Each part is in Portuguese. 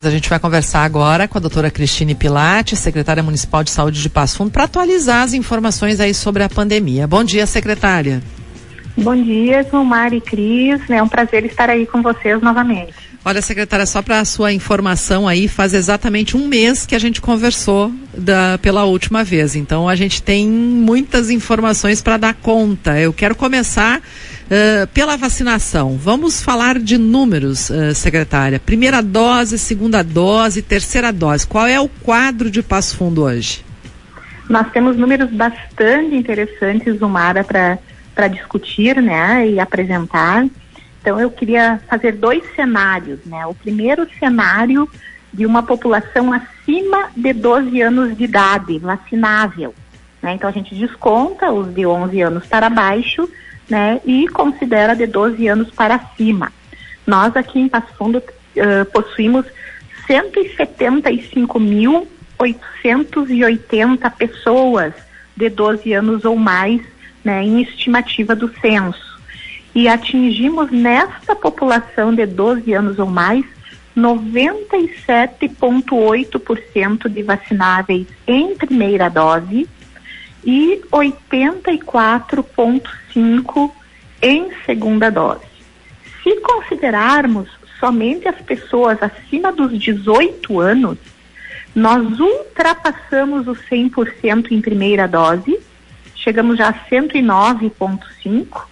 A gente vai conversar agora com a doutora Cristine Pilate, secretária municipal de saúde de Passo Fundo, para atualizar as informações aí sobre a pandemia. Bom dia, secretária. Bom dia, Gilmar e Cris. É um prazer estar aí com vocês novamente. Olha, secretária, só para a sua informação aí, faz exatamente um mês que a gente conversou da, pela última vez. Então a gente tem muitas informações para dar conta. Eu quero começar uh, pela vacinação. Vamos falar de números, uh, secretária. Primeira dose, segunda dose, terceira dose. Qual é o quadro de Passo Fundo hoje? Nós temos números bastante interessantes, Zumara, para discutir né, e apresentar. Então eu queria fazer dois cenários, né? O primeiro cenário de uma população acima de 12 anos de idade, vacinável. Né? Então a gente desconta os de 11 anos para baixo né? e considera de 12 anos para cima. Nós aqui em Passo Fundo uh, possuímos 175.880 pessoas de 12 anos ou mais né, em estimativa do censo e atingimos nesta população de 12 anos ou mais 97,8% de vacináveis em primeira dose e 84,5% em segunda dose. Se considerarmos somente as pessoas acima dos 18 anos, nós ultrapassamos os 100% em primeira dose, chegamos já a 109,5%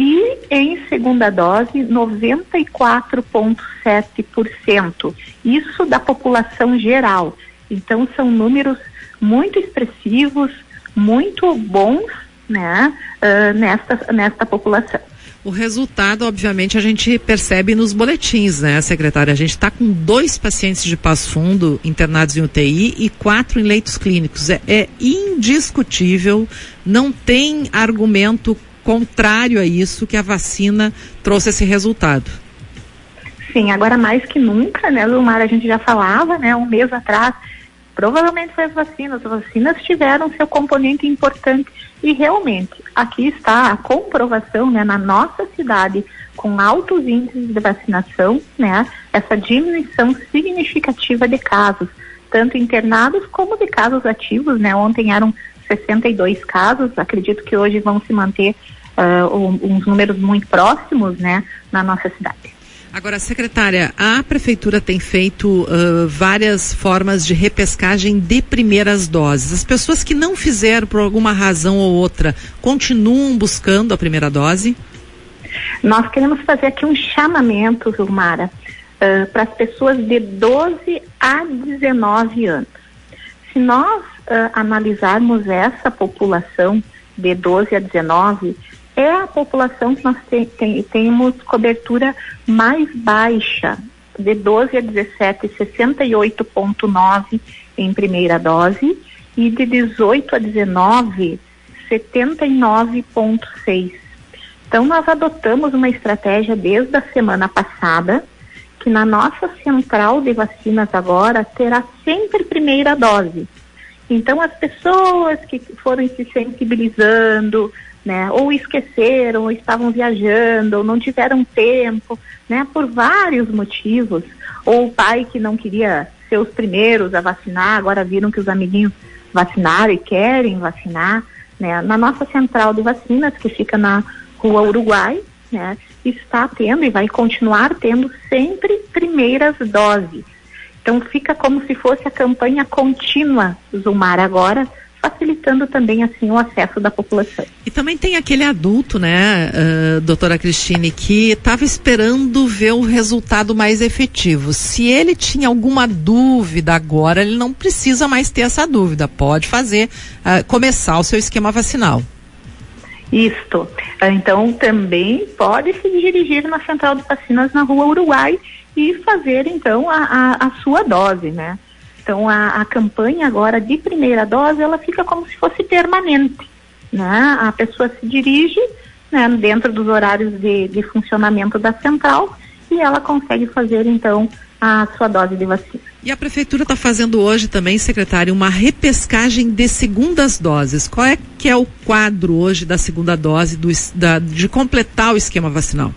e em segunda dose 94,7%. Isso da população geral. Então são números muito expressivos, muito bons, né, uh, nesta, nesta população. O resultado, obviamente, a gente percebe nos boletins, né, secretária? A gente está com dois pacientes de Passo Fundo internados em UTI e quatro em leitos clínicos. É, é indiscutível, não tem argumento contrário a isso que a vacina trouxe esse resultado. Sim, agora mais que nunca, né, Lumar, a gente já falava, né, um mês atrás, provavelmente foi as vacinas. As vacinas tiveram seu componente importante e realmente aqui está a comprovação, né, na nossa cidade, com altos índices de vacinação, né, essa diminuição significativa de casos, tanto internados como de casos ativos, né, ontem eram 62 casos, acredito que hoje vão se manter uh, uns números muito próximos né, na nossa cidade. Agora, secretária, a prefeitura tem feito uh, várias formas de repescagem de primeiras doses. As pessoas que não fizeram por alguma razão ou outra continuam buscando a primeira dose? Nós queremos fazer aqui um chamamento, Vilmara, uh, para as pessoas de 12 a 19 anos. Se nós uh, analisarmos essa população de 12 a 19, é a população que nós te, tem, temos cobertura mais baixa, de 12 a 17, 68,9 em primeira dose, e de 18 a 19, 79,6. Então, nós adotamos uma estratégia desde a semana passada, que na nossa central de vacinas agora terá sempre primeira dose. Então, as pessoas que foram se sensibilizando, né, ou esqueceram, ou estavam viajando, ou não tiveram tempo, né, por vários motivos, ou o pai que não queria ser os primeiros a vacinar, agora viram que os amiguinhos vacinaram e querem vacinar, né, na nossa central de vacinas, que fica na Rua Uruguai, né, está tendo e vai continuar tendo sempre primeiras doses. Então fica como se fosse a campanha contínua Zumar agora, facilitando também assim o acesso da população. E também tem aquele adulto, né, uh, doutora Cristine, que estava esperando ver o resultado mais efetivo. Se ele tinha alguma dúvida agora, ele não precisa mais ter essa dúvida. Pode fazer, uh, começar o seu esquema vacinal. Isto. Então também pode se dirigir na central de vacinas na Rua Uruguai e fazer então a, a, a sua dose, né? Então a, a, campanha agora de primeira dose ela fica como se fosse permanente, né? A pessoa se dirige né, dentro dos horários de, de funcionamento da central e ela consegue fazer então a sua dose de vacina. E a prefeitura está fazendo hoje também, secretário, uma repescagem de segundas doses. Qual é que é o quadro hoje da segunda dose do, da, de completar o esquema vacinal?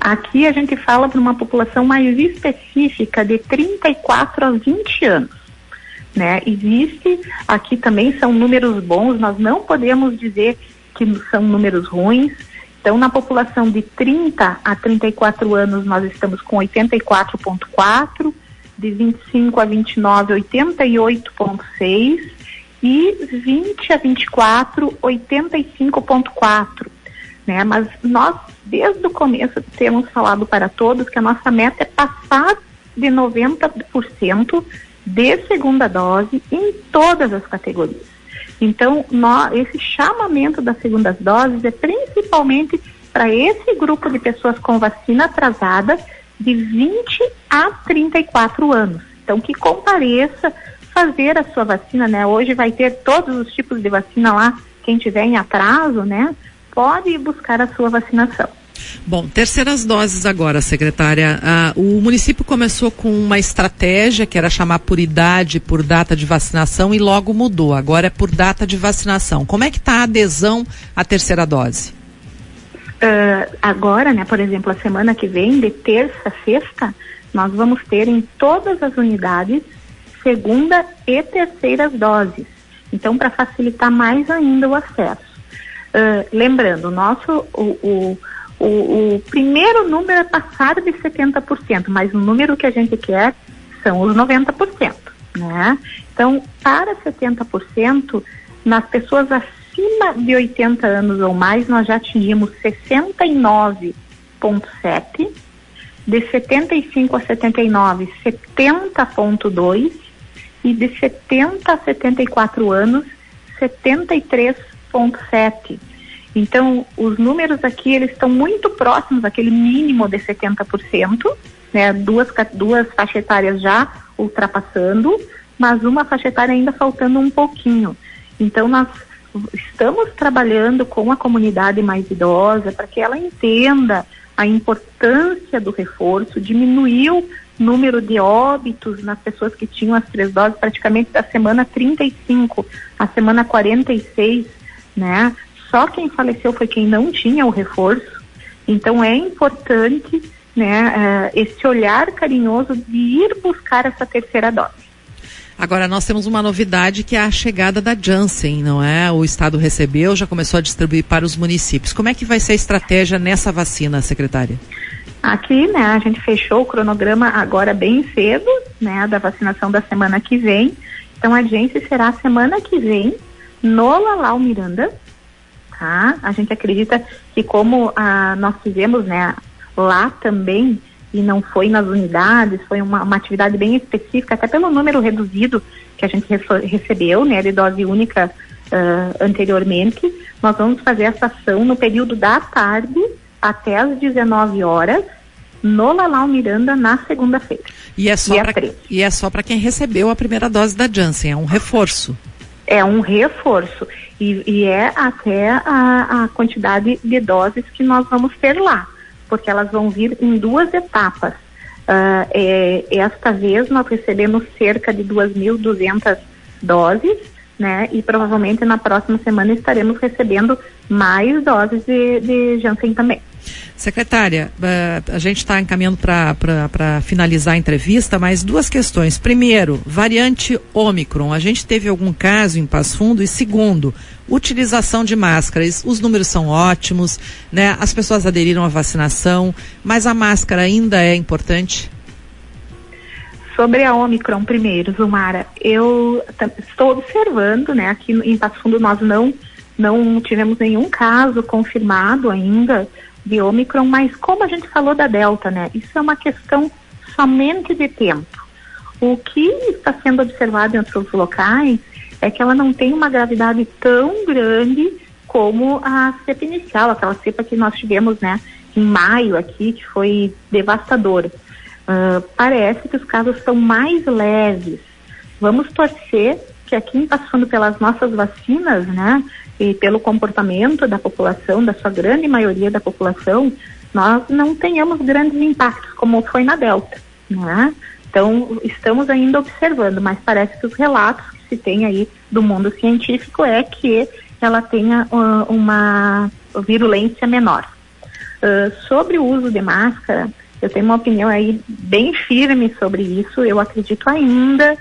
Aqui a gente fala para uma população mais específica de 34 a 20 anos. Né? Existe, aqui também são números bons, nós não podemos dizer que são números ruins. Então, na população de 30 a 34 anos, nós estamos com 84,4, de 25 a 29, 88,6 e 20 a 24, 85,4. Né? Mas nós, desde o começo, temos falado para todos que a nossa meta é passar de 90% de segunda dose em todas as categorias. Então, nós, esse chamamento das segundas doses é principalmente para esse grupo de pessoas com vacina atrasada de 20 a 34 anos. Então, que compareça fazer a sua vacina, né? Hoje vai ter todos os tipos de vacina lá, quem tiver em atraso, né? Pode buscar a sua vacinação. Bom, terceiras doses agora, secretária. Ah, o município começou com uma estratégia que era chamar por idade, por data de vacinação e logo mudou. Agora é por data de vacinação. Como é que está a adesão à terceira dose? Uh, agora, né, por exemplo, a semana que vem, de terça a sexta, nós vamos ter em todas as unidades segunda e terceiras doses. Então, para facilitar mais ainda o acesso. Uh, lembrando, nosso, o, o o, o primeiro número é passar de 70%, mas o número que a gente quer são os 90%, né? Então, para 70%, nas pessoas acima de 80 anos ou mais, nós já atingimos 69,7%, de 75 a 79, 70,2%, e de 70 a 74 anos, 73,7%. Então, os números aqui, eles estão muito próximos daquele mínimo de 70%, né? Duas, duas faixas etárias já ultrapassando, mas uma faixa etária ainda faltando um pouquinho. Então, nós estamos trabalhando com a comunidade mais idosa para que ela entenda a importância do reforço, diminuiu o número de óbitos nas pessoas que tinham as três doses praticamente da semana 35 à semana 46, né? Só quem faleceu foi quem não tinha o reforço. Então é importante né, uh, esse olhar carinhoso de ir buscar essa terceira dose. Agora, nós temos uma novidade que é a chegada da Janssen, não é? O Estado recebeu, já começou a distribuir para os municípios. Como é que vai ser a estratégia nessa vacina, secretária? Aqui, né, a gente fechou o cronograma agora bem cedo, né, da vacinação da semana que vem. Então, a Janssen será semana que vem no Lalau Miranda, tá? A gente acredita que como ah, nós fizemos, né, lá também, e não foi nas unidades, foi uma, uma atividade bem específica, até pelo número reduzido que a gente recebeu, né, de dose única uh, anteriormente, nós vamos fazer essa ação no período da tarde até às 19 horas, no Lalau Miranda na segunda-feira. E é só para e é só para quem recebeu a primeira dose da Janssen, é um reforço. É um reforço. E, e é até a, a quantidade de doses que nós vamos ter lá, porque elas vão vir em duas etapas. Uh, é, esta vez nós recebemos cerca de 2.200 doses, né? E provavelmente na próxima semana estaremos recebendo mais doses de, de Janssen também. Secretária, eh, a gente está encaminhando para finalizar a entrevista, mas duas questões. Primeiro, variante Ômicron. A gente teve algum caso em Passo Fundo? E segundo, utilização de máscaras. Os números são ótimos, né? As pessoas aderiram à vacinação, mas a máscara ainda é importante? Sobre a Omicron primeiro, Zumara, eu estou observando, né, aqui em Passo Fundo nós não, não tivemos nenhum caso confirmado ainda, de Ômicron, mas como a gente falou da Delta, né? Isso é uma questão somente de tempo. O que está sendo observado em outros locais é que ela não tem uma gravidade tão grande como a cepa inicial, aquela cepa que nós tivemos, né, em maio aqui, que foi devastadora. Uh, parece que os casos são mais leves. Vamos torcer que aqui, passando pelas nossas vacinas, né, e pelo comportamento da população, da sua grande maioria da população, nós não tenhamos grandes impactos, como foi na Delta. Né? Então, estamos ainda observando, mas parece que os relatos que se tem aí do mundo científico é que ela tenha uh, uma virulência menor. Uh, sobre o uso de máscara, eu tenho uma opinião aí bem firme sobre isso. Eu acredito ainda,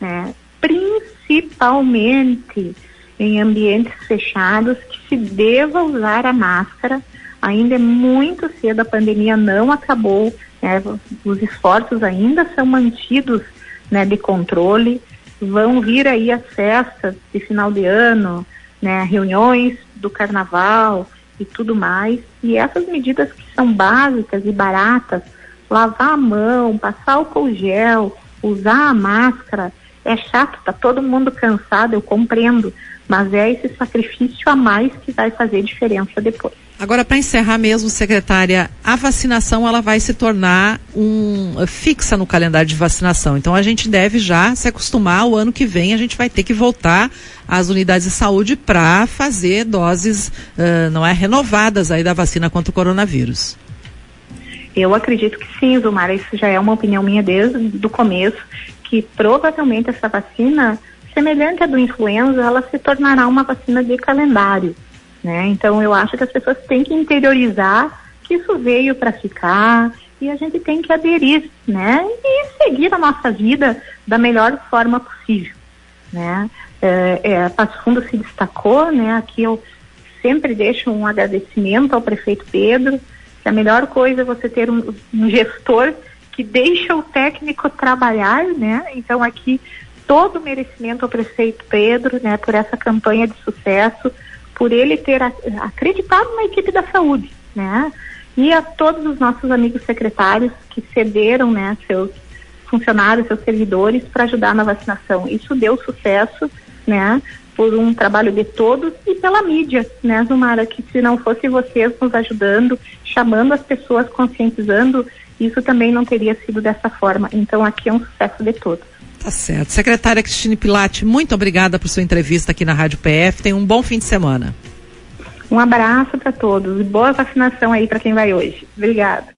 né, principalmente em ambientes fechados, que se deva usar a máscara. Ainda é muito cedo, a pandemia não acabou, né, os esforços ainda são mantidos né, de controle. Vão vir aí as festas de final de ano, né, reuniões do carnaval, e tudo mais. E essas medidas que são básicas e baratas, lavar a mão, passar álcool gel, usar a máscara, é chato, tá todo mundo cansado, eu compreendo, mas é esse sacrifício a mais que vai fazer diferença depois. Agora, para encerrar mesmo, secretária, a vacinação ela vai se tornar um, fixa no calendário de vacinação. Então, a gente deve já se acostumar. O ano que vem, a gente vai ter que voltar às unidades de saúde para fazer doses, uh, não é, renovadas aí da vacina contra o coronavírus. Eu acredito que sim, Zumara. Isso já é uma opinião minha desde o começo, que provavelmente essa vacina, semelhante à do influenza, ela se tornará uma vacina de calendário né? Então eu acho que as pessoas têm que interiorizar que isso veio para ficar e a gente tem que aderir, né? E seguir a nossa vida da melhor forma possível, né? É, é, Passo Fundo se destacou, né? Aqui eu sempre deixo um agradecimento ao prefeito Pedro, que a melhor coisa é você ter um, um gestor que deixa o técnico trabalhar, né? Então aqui todo o merecimento ao prefeito Pedro, né? Por essa campanha de sucesso, por ele ter acreditado na equipe da saúde, né? E a todos os nossos amigos secretários que cederam, né, seus funcionários, seus servidores para ajudar na vacinação. Isso deu sucesso, né, por um trabalho de todos e pela mídia, né, Zumara, que se não fosse vocês nos ajudando, chamando as pessoas, conscientizando, isso também não teria sido dessa forma. Então aqui é um sucesso de todos. Tá certo. Secretária Cristine Pilate, muito obrigada por sua entrevista aqui na Rádio PF. Tenha um bom fim de semana. Um abraço para todos e boa vacinação aí para quem vai hoje. Obrigada.